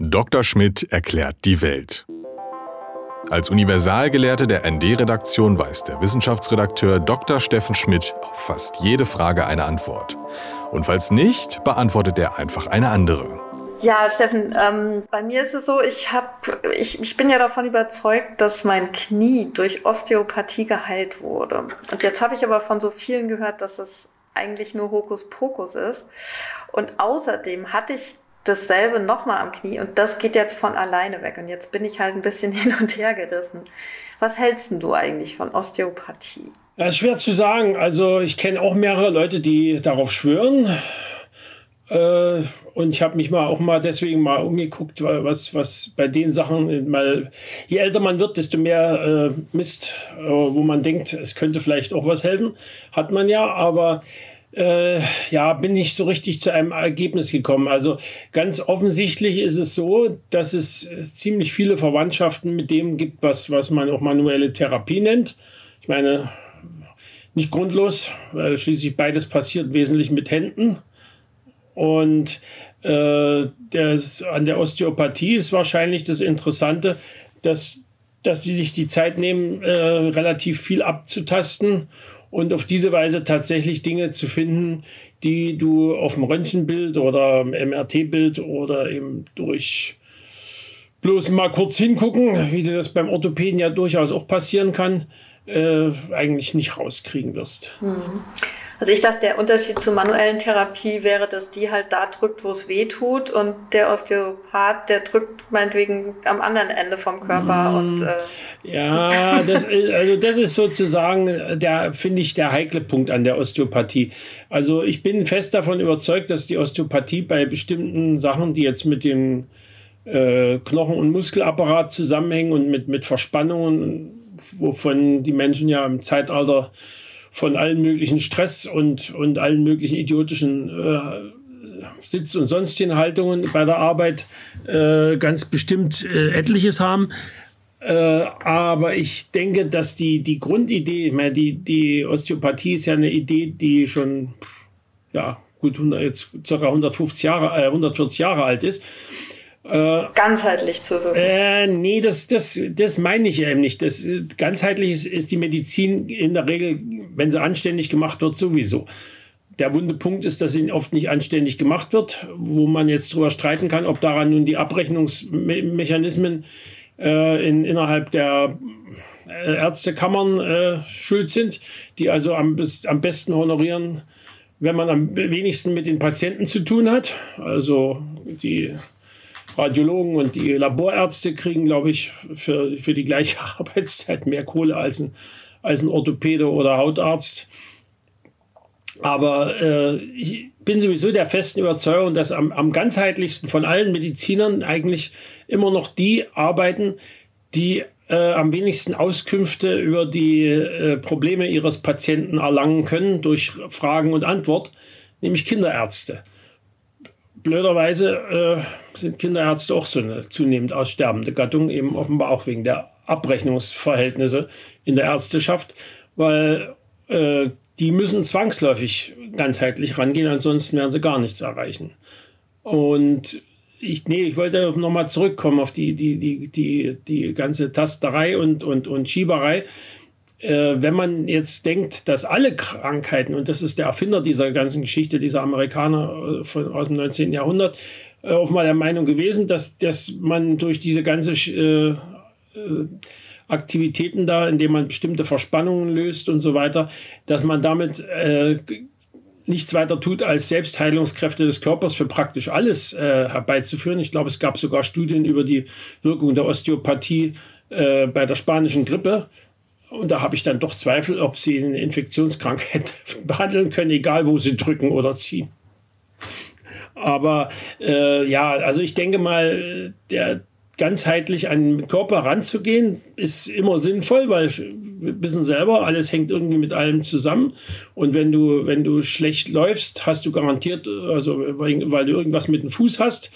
Dr. Schmidt erklärt die Welt. Als Universalgelehrte der ND-Redaktion weiß der Wissenschaftsredakteur Dr. Steffen Schmidt auf fast jede Frage eine Antwort. Und falls nicht, beantwortet er einfach eine andere. Ja, Steffen, ähm, bei mir ist es so, ich, hab, ich, ich bin ja davon überzeugt, dass mein Knie durch Osteopathie geheilt wurde. Und jetzt habe ich aber von so vielen gehört, dass es eigentlich nur Hokuspokus ist. Und außerdem hatte ich dasselbe nochmal am Knie und das geht jetzt von alleine weg. Und jetzt bin ich halt ein bisschen hin und her gerissen. Was hältst du eigentlich von Osteopathie? Das ist schwer zu sagen. Also ich kenne auch mehrere Leute, die darauf schwören. Äh, und ich habe mich mal auch mal deswegen mal umgeguckt, was, was bei den Sachen, mal, je älter man wird, desto mehr äh, Mist, äh, wo man denkt, es könnte vielleicht auch was helfen, hat man ja, aber äh, ja, bin nicht so richtig zu einem Ergebnis gekommen. Also ganz offensichtlich ist es so, dass es ziemlich viele Verwandtschaften mit dem gibt, was, was man auch manuelle Therapie nennt. Ich meine, nicht grundlos, weil schließlich beides passiert wesentlich mit Händen. Und äh, das, an der Osteopathie ist wahrscheinlich das Interessante, dass, dass sie sich die Zeit nehmen, äh, relativ viel abzutasten und auf diese Weise tatsächlich Dinge zu finden, die du auf dem Röntgenbild oder MRT-Bild oder eben durch bloß mal kurz hingucken, wie dir das beim Orthopäden ja durchaus auch passieren kann, äh, eigentlich nicht rauskriegen wirst. Mhm. Also ich dachte, der Unterschied zur manuellen Therapie wäre, dass die halt da drückt, wo es weh tut und der Osteopath, der drückt meinetwegen am anderen Ende vom Körper mm, und äh ja, das ist, also das ist sozusagen der finde ich der heikle Punkt an der Osteopathie. Also ich bin fest davon überzeugt, dass die Osteopathie bei bestimmten Sachen, die jetzt mit dem äh, Knochen- und Muskelapparat zusammenhängen und mit mit Verspannungen, wovon die Menschen ja im Zeitalter von allen möglichen Stress und, und allen möglichen idiotischen äh, Sitz- und sonstigen Haltungen bei der Arbeit äh, ganz bestimmt äh, etliches haben. Äh, aber ich denke, dass die, die Grundidee, meine, die, die Osteopathie ist ja eine Idee, die schon ja, gut 100, jetzt ca. 150 Jahre, 140 Jahre alt ist äh, ganzheitlich zu wirken. Äh, nee, das, das, das meine ich eben nicht. Das, ganzheitlich ist, ist die Medizin in der Regel, wenn sie anständig gemacht wird, sowieso. Der wunde Punkt ist, dass sie oft nicht anständig gemacht wird, wo man jetzt drüber streiten kann, ob daran nun die Abrechnungsmechanismen äh, in, innerhalb der äh, Ärztekammern äh, schuld sind, die also am, am besten honorieren, wenn man am wenigsten mit den Patienten zu tun hat. Also die Radiologen und die Laborärzte kriegen, glaube ich, für, für die gleiche Arbeitszeit mehr Kohle als ein, als ein Orthopäde oder Hautarzt. Aber äh, ich bin sowieso der festen Überzeugung, dass am, am ganzheitlichsten von allen Medizinern eigentlich immer noch die arbeiten, die äh, am wenigsten Auskünfte über die äh, Probleme ihres Patienten erlangen können durch Fragen und Antwort, nämlich Kinderärzte blöderweise äh, sind Kinderärzte auch so eine zunehmend aussterbende Gattung, eben offenbar auch wegen der Abrechnungsverhältnisse in der Ärzteschaft, weil äh, die müssen zwangsläufig ganzheitlich rangehen, ansonsten werden sie gar nichts erreichen. Und ich, nee, ich wollte nochmal zurückkommen auf die, die, die, die, die ganze Tasterei und, und, und Schieberei äh, wenn man jetzt denkt, dass alle Krankheiten, und das ist der Erfinder dieser ganzen Geschichte, dieser Amerikaner äh, von, aus dem 19. Jahrhundert, äh, offenbar der Meinung gewesen, dass, dass man durch diese ganze äh, äh, Aktivitäten da, indem man bestimmte Verspannungen löst und so weiter, dass man damit äh, nichts weiter tut, als Selbstheilungskräfte des Körpers für praktisch alles äh, herbeizuführen. Ich glaube, es gab sogar Studien über die Wirkung der Osteopathie äh, bei der spanischen Grippe. Und da habe ich dann doch Zweifel, ob sie eine Infektionskrankheit behandeln können, egal wo sie drücken oder ziehen. Aber äh, ja, also ich denke mal, der ganzheitlich an den Körper ranzugehen, ist immer sinnvoll, weil wir wissen selber, alles hängt irgendwie mit allem zusammen. Und wenn du, wenn du schlecht läufst, hast du garantiert, also weil, weil du irgendwas mit dem Fuß hast,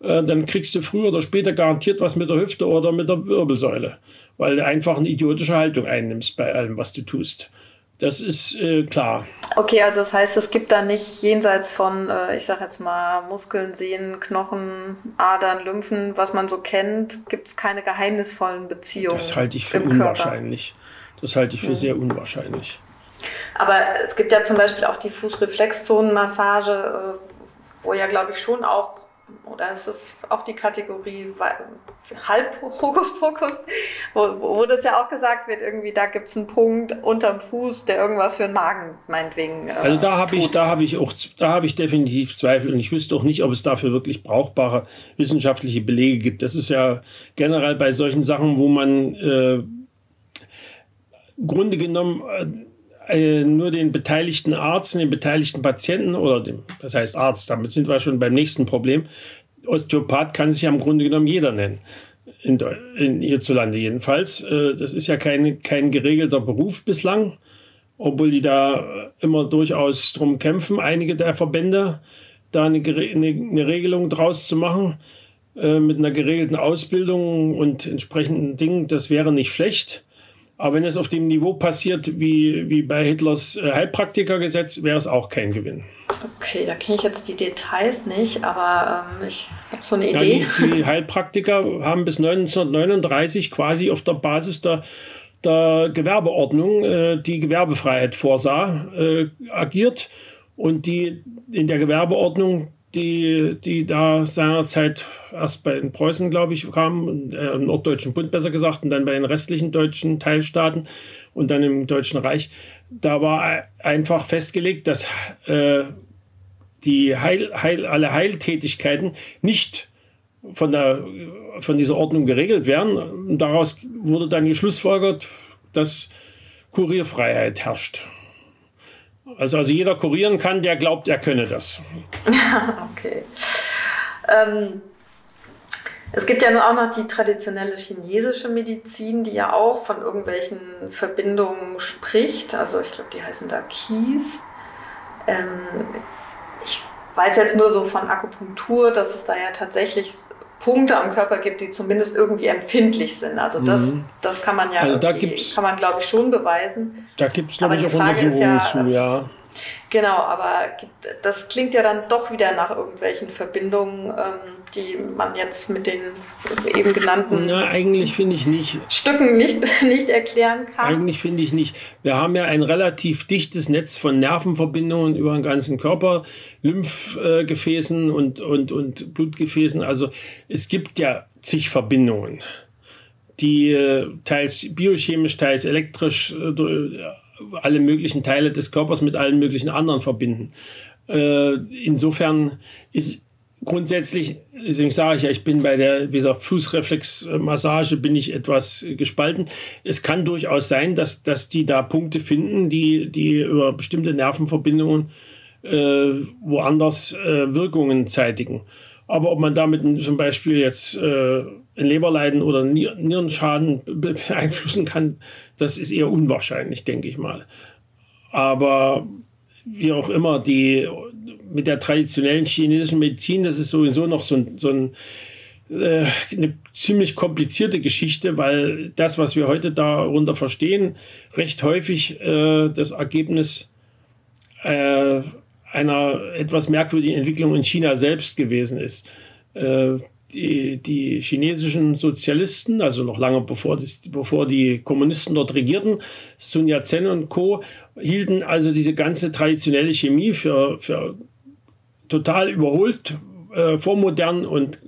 äh, dann kriegst du früher oder später garantiert was mit der Hüfte oder mit der Wirbelsäule, weil du einfach eine idiotische Haltung einnimmst bei allem, was du tust. Das ist äh, klar. Okay, also das heißt, es gibt da nicht jenseits von, äh, ich sag jetzt mal, Muskeln, Sehnen, Knochen, Adern, Lymphen, was man so kennt, gibt es keine geheimnisvollen Beziehungen. Das halte ich für unwahrscheinlich. Das halte ich für hm. sehr unwahrscheinlich. Aber es gibt ja zum Beispiel auch die Fußreflexzonenmassage, äh, wo ja, glaube ich, schon auch oder ist es auch die Kategorie halb Hokuspokus, wo, wo das ja auch gesagt wird, irgendwie da gibt es einen Punkt unterm Fuß, der irgendwas für den Magen meinetwegen. Äh, also da habe ich, da habe ich auch, da habe ich definitiv Zweifel und ich wüsste auch nicht, ob es dafür wirklich brauchbare wissenschaftliche Belege gibt. Das ist ja generell bei solchen Sachen, wo man äh, Grunde genommen äh, äh, nur den beteiligten Arzt, den beteiligten Patienten oder dem, das heißt Arzt, damit sind wir schon beim nächsten Problem. Osteopath kann sich ja im Grunde genommen jeder nennen. In, in hierzulande jedenfalls. Äh, das ist ja kein, kein geregelter Beruf bislang, obwohl die da immer durchaus drum kämpfen, einige der Verbände, da eine, eine, eine Regelung draus zu machen äh, mit einer geregelten Ausbildung und entsprechenden Dingen. Das wäre nicht schlecht. Aber wenn es auf dem Niveau passiert wie, wie bei Hitlers äh, Heilpraktikergesetz, wäre es auch kein Gewinn. Okay, da kenne ich jetzt die Details nicht, aber ähm, ich habe so eine Idee. Ja, die, die, Heilpraktiker haben bis 1939 quasi auf der Basis der, der Gewerbeordnung, äh, die Gewerbefreiheit vorsah, äh, agiert. Und die in der Gewerbeordnung die, die da seinerzeit erst bei den Preußen, glaube ich, kamen, äh, im Norddeutschen Bund besser gesagt, und dann bei den restlichen deutschen Teilstaaten und dann im Deutschen Reich. Da war einfach festgelegt, dass äh, die Heil, Heil, alle Heiltätigkeiten nicht von, der, von dieser Ordnung geregelt werden. Und daraus wurde dann geschlussfolgert, dass Kurierfreiheit herrscht. Also, also jeder kurieren kann, der glaubt, er könne das. okay. Ähm, es gibt ja nur auch noch die traditionelle chinesische Medizin, die ja auch von irgendwelchen Verbindungen spricht. Also ich glaube, die heißen da Kies. Ähm, ich weiß jetzt nur so von Akupunktur, dass es da ja tatsächlich Punkte am Körper gibt, die zumindest irgendwie empfindlich sind. Also das, mhm. das kann man ja, also da kann man glaube ich schon beweisen. Da gibt es glaube ich auch Untersuchungen ja, zu, ja. Genau, aber das klingt ja dann doch wieder nach irgendwelchen Verbindungen, ähm, die man jetzt mit den eben genannten Na, eigentlich finde ich nicht. Stücken nicht, nicht erklären kann. Eigentlich finde ich nicht. Wir haben ja ein relativ dichtes Netz von Nervenverbindungen über den ganzen Körper, Lymphgefäßen und, und, und Blutgefäßen. Also es gibt ja zig Verbindungen die äh, teils biochemisch, teils elektrisch äh, alle möglichen Teile des Körpers mit allen möglichen anderen verbinden. Äh, insofern ist grundsätzlich, deswegen sage ich ja, ich bin bei der dieser Fußreflexmassage bin ich etwas gespalten. Es kann durchaus sein, dass, dass die da Punkte finden, die, die über bestimmte Nervenverbindungen äh, woanders äh, Wirkungen zeitigen. Aber ob man damit zum Beispiel jetzt äh, Leberleiden oder Nierenschaden beeinflussen kann, das ist eher unwahrscheinlich, denke ich mal. Aber wie auch immer, die mit der traditionellen chinesischen Medizin, das ist sowieso noch so so ein äh, eine ziemlich komplizierte Geschichte, weil das, was wir heute darunter verstehen, recht häufig äh, das Ergebnis äh, einer etwas merkwürdigen Entwicklung in China selbst gewesen ist. Äh, die, die chinesischen Sozialisten, also noch lange bevor, bevor die Kommunisten dort regierten, Sun Yat-sen und Co., hielten also diese ganze traditionelle Chemie für, für total überholt, äh, vormodern und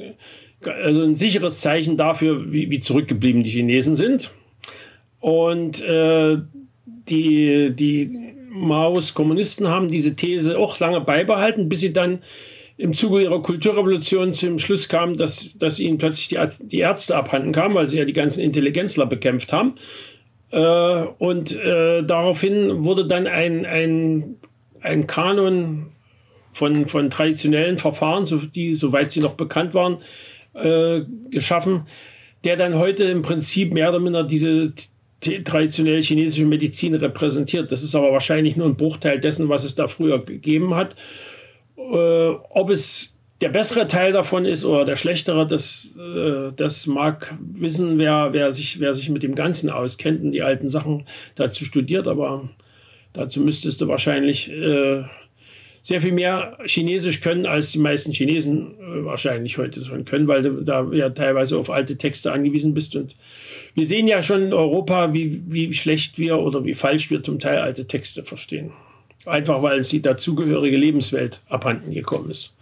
also ein sicheres Zeichen dafür, wie, wie zurückgeblieben die Chinesen sind. Und äh, die, die Maos Kommunisten haben diese These auch lange beibehalten, bis sie dann im Zuge ihrer Kulturrevolution zum Schluss kam, dass, dass ihnen plötzlich die, die Ärzte abhanden kamen, weil sie ja die ganzen Intelligenzler bekämpft haben. Äh, und äh, daraufhin wurde dann ein, ein, ein Kanon von, von traditionellen Verfahren, so, die, soweit sie noch bekannt waren, äh, geschaffen, der dann heute im Prinzip mehr oder minder diese traditionelle chinesische Medizin repräsentiert. Das ist aber wahrscheinlich nur ein Bruchteil dessen, was es da früher gegeben hat. Äh, ob es der bessere Teil davon ist oder der schlechtere, das, äh, das mag wissen, wer, wer, sich, wer sich mit dem Ganzen auskennt und die alten Sachen dazu studiert. Aber Dazu müsstest du wahrscheinlich äh, sehr viel mehr Chinesisch können, als die meisten Chinesen äh, wahrscheinlich heute schon können, weil du da ja teilweise auf alte Texte angewiesen bist. Und wir sehen ja schon in Europa, wie, wie schlecht wir oder wie falsch wir zum Teil alte Texte verstehen. Einfach weil es die dazugehörige Lebenswelt abhanden gekommen ist.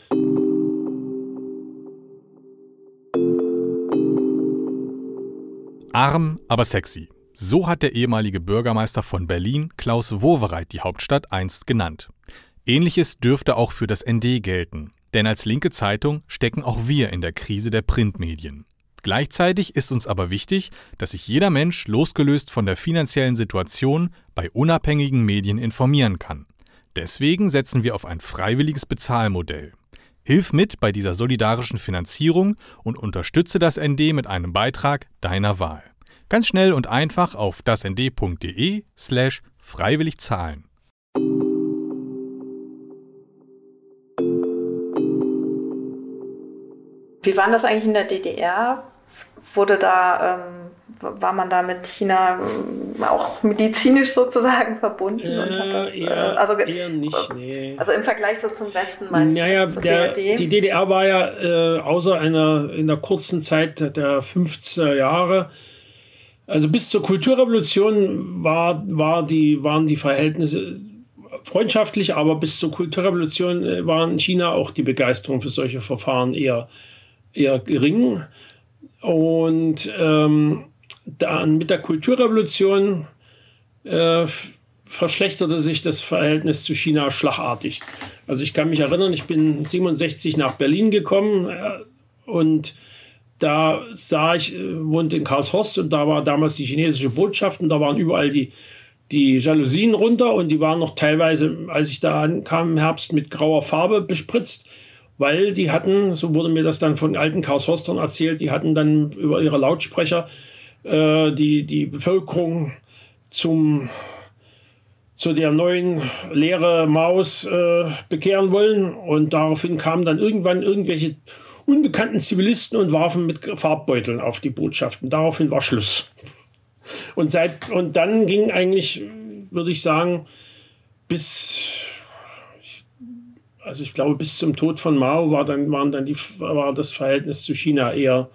Arm, aber sexy. So hat der ehemalige Bürgermeister von Berlin, Klaus Wowereit, die Hauptstadt einst genannt. Ähnliches dürfte auch für das ND gelten, denn als linke Zeitung stecken auch wir in der Krise der Printmedien. Gleichzeitig ist uns aber wichtig, dass sich jeder Mensch losgelöst von der finanziellen Situation bei unabhängigen Medien informieren kann. Deswegen setzen wir auf ein freiwilliges Bezahlmodell. Hilf mit bei dieser solidarischen Finanzierung und unterstütze das ND mit einem Beitrag deiner Wahl. Ganz schnell und einfach auf dasnd.de slash freiwillig zahlen. Wie war das eigentlich in der DDR? Wurde da, ähm, war man da mit China ähm, auch medizinisch sozusagen verbunden? Äh, das, eher, äh, also, eher nicht, nee. Also im Vergleich so zum Westen, meine naja, ich. Der, die DDR war ja äh, außer einer in der kurzen Zeit der 50er Jahre also bis zur Kulturrevolution war, war die, waren die Verhältnisse freundschaftlich, aber bis zur Kulturrevolution äh, war in China auch die Begeisterung für solche Verfahren eher, eher gering. Und ähm, dann mit der Kulturrevolution äh, verschlechterte sich das Verhältnis zu China schlagartig. Also ich kann mich erinnern, ich bin 67 nach Berlin gekommen äh, und da sah ich, äh, wohnte in Karlshorst und da war damals die chinesische Botschaft und da waren überall die, die Jalousien runter und die waren noch teilweise, als ich da ankam im Herbst, mit grauer Farbe bespritzt, weil die hatten, so wurde mir das dann von alten Karlshorstern erzählt, die hatten dann über ihre Lautsprecher äh, die, die Bevölkerung zum zu der neuen leere Maus äh, bekehren wollen und daraufhin kamen dann irgendwann irgendwelche unbekannten Zivilisten und warfen mit Farbbeuteln auf die Botschaften. Daraufhin war Schluss. Und, seit, und dann ging eigentlich, würde ich sagen, bis, also ich glaube, bis zum Tod von Mao war, dann, waren dann die, war das Verhältnis zu China eher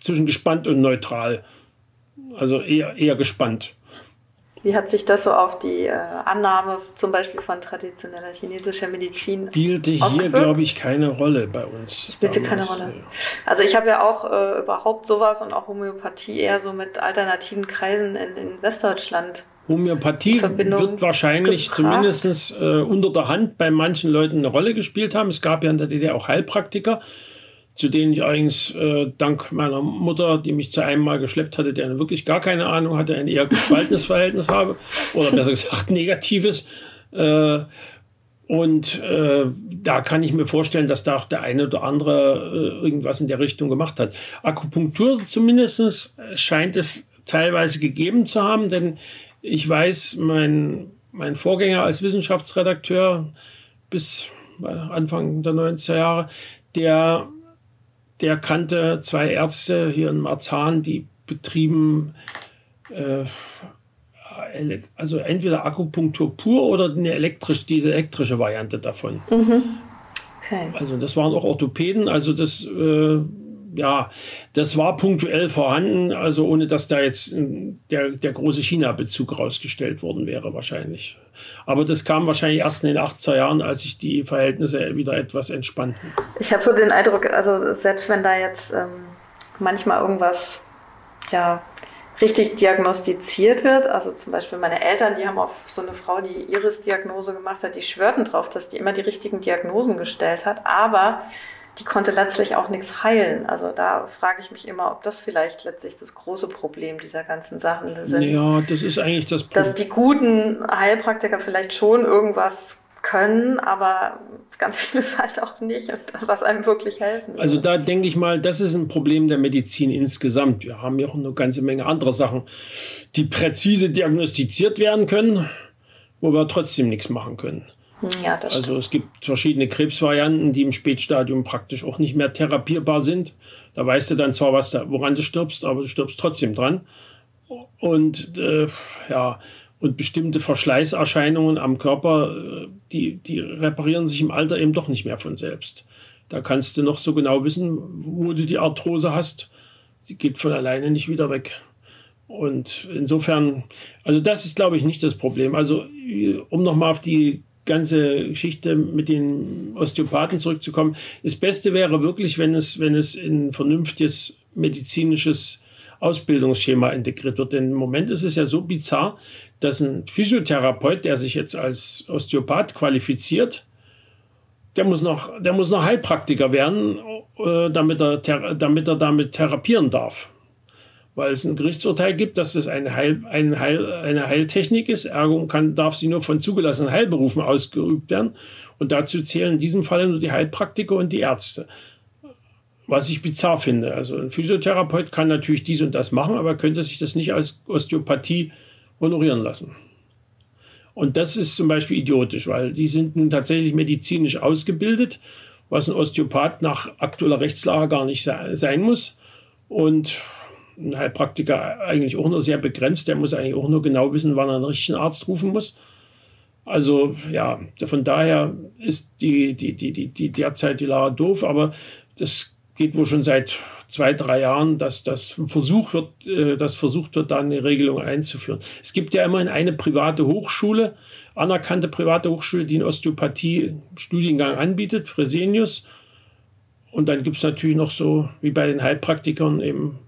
zwischen gespannt und neutral. Also eher, eher gespannt. Wie hat sich das so auf die äh, Annahme zum Beispiel von traditioneller chinesischer Medizin Spielte hier, glaube ich, keine Rolle bei uns. Spielte keine Rolle. Also ich habe ja auch äh, überhaupt sowas und auch Homöopathie eher so mit alternativen Kreisen in, in Westdeutschland. Homöopathie wird wahrscheinlich zumindest äh, unter der Hand bei manchen Leuten eine Rolle gespielt haben. Es gab ja in der DDR auch Heilpraktiker zu denen ich eigentlich äh, dank meiner Mutter, die mich zu einem Mal geschleppt hatte, der wirklich gar keine Ahnung hatte, ein eher gespaltenes Verhältnis habe. Oder besser gesagt, negatives. Äh, und äh, da kann ich mir vorstellen, dass da auch der eine oder andere äh, irgendwas in der Richtung gemacht hat. Akupunktur zumindest scheint es teilweise gegeben zu haben, denn ich weiß, mein, mein Vorgänger als Wissenschaftsredakteur bis Anfang der 90er Jahre, der der kannte zwei Ärzte hier in Marzahn, die betrieben äh, also entweder Akupunktur pur oder eine elektrisch, diese elektrische Variante davon. Mhm. Okay. Also das waren auch Orthopäden, also das äh, ja, das war punktuell vorhanden, also ohne dass da jetzt äh, der, der große China-Bezug rausgestellt worden wäre, wahrscheinlich. Aber das kam wahrscheinlich erst in den 80er Jahren, als sich die Verhältnisse wieder etwas entspannten. Ich habe so den Eindruck, also selbst wenn da jetzt ähm, manchmal irgendwas, ja, richtig diagnostiziert wird. Also zum Beispiel meine Eltern, die haben auf so eine Frau, die Iris-Diagnose gemacht hat, die schwörten drauf, dass die immer die richtigen Diagnosen gestellt hat. Aber die konnte letztlich auch nichts heilen. Also da frage ich mich immer, ob das vielleicht letztlich das große Problem dieser ganzen Sachen sind. Ja, das ist eigentlich das Problem. Dass die guten Heilpraktiker vielleicht schon irgendwas können, aber ganz vieles halt auch nicht, was einem wirklich helfen. Also da denke ich mal, das ist ein Problem der Medizin insgesamt. Wir haben ja auch eine ganze Menge andere Sachen, die präzise diagnostiziert werden können, wo wir trotzdem nichts machen können. Ja, das also es gibt verschiedene Krebsvarianten, die im Spätstadium praktisch auch nicht mehr therapierbar sind. Da weißt du dann zwar, was da, woran du stirbst, aber du stirbst trotzdem dran. Und äh, ja, und bestimmte Verschleißerscheinungen am Körper, äh, die, die reparieren sich im Alter eben doch nicht mehr von selbst. Da kannst du noch so genau wissen, wo du die Arthrose hast. Sie geht von alleine nicht wieder weg. Und insofern, also das ist, glaube ich, nicht das Problem. Also, um nochmal auf die ganze Geschichte mit den Osteopathen zurückzukommen, das Beste wäre wirklich, wenn es, wenn es in vernünftiges medizinisches Ausbildungsschema integriert wird. Denn im Moment ist es ja so bizarr, dass ein Physiotherapeut, der sich jetzt als Osteopath qualifiziert, der muss noch, der muss noch Heilpraktiker werden, äh, damit, er, damit er damit therapieren darf. Weil es ein Gerichtsurteil gibt, dass das eine, Heil, eine, Heil, eine Heiltechnik ist, ergo kann, darf sie nur von zugelassenen Heilberufen ausgeübt werden. Und dazu zählen in diesem Fall nur die Heilpraktiker und die Ärzte. Was ich bizarr finde. Also ein Physiotherapeut kann natürlich dies und das machen, aber könnte sich das nicht als Osteopathie honorieren lassen. Und das ist zum Beispiel idiotisch, weil die sind nun tatsächlich medizinisch ausgebildet, was ein Osteopath nach aktueller Rechtslage gar nicht sein muss. Und ein Heilpraktiker eigentlich auch nur sehr begrenzt. Der muss eigentlich auch nur genau wissen, wann er einen richtigen Arzt rufen muss. Also ja, von daher ist die, die, die, die, die derzeit die Lage doof, aber das geht wohl schon seit zwei, drei Jahren, dass das Versuch wird, äh, dass versucht wird, da eine Regelung einzuführen. Es gibt ja immerhin eine private Hochschule, anerkannte private Hochschule, die einen Osteopathie-Studiengang anbietet, Fresenius. Und dann gibt es natürlich noch so, wie bei den Heilpraktikern, eben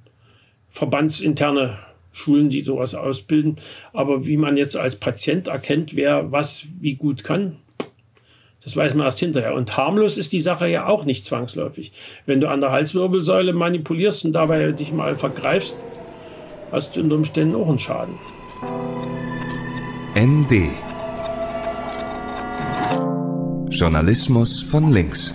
verbandsinterne Schulen, die sowas ausbilden. Aber wie man jetzt als Patient erkennt, wer was wie gut kann, das weiß man erst hinterher. Und harmlos ist die Sache ja auch nicht zwangsläufig. Wenn du an der Halswirbelsäule manipulierst und dabei dich mal vergreifst, hast du unter Umständen auch einen Schaden. ND Journalismus von links.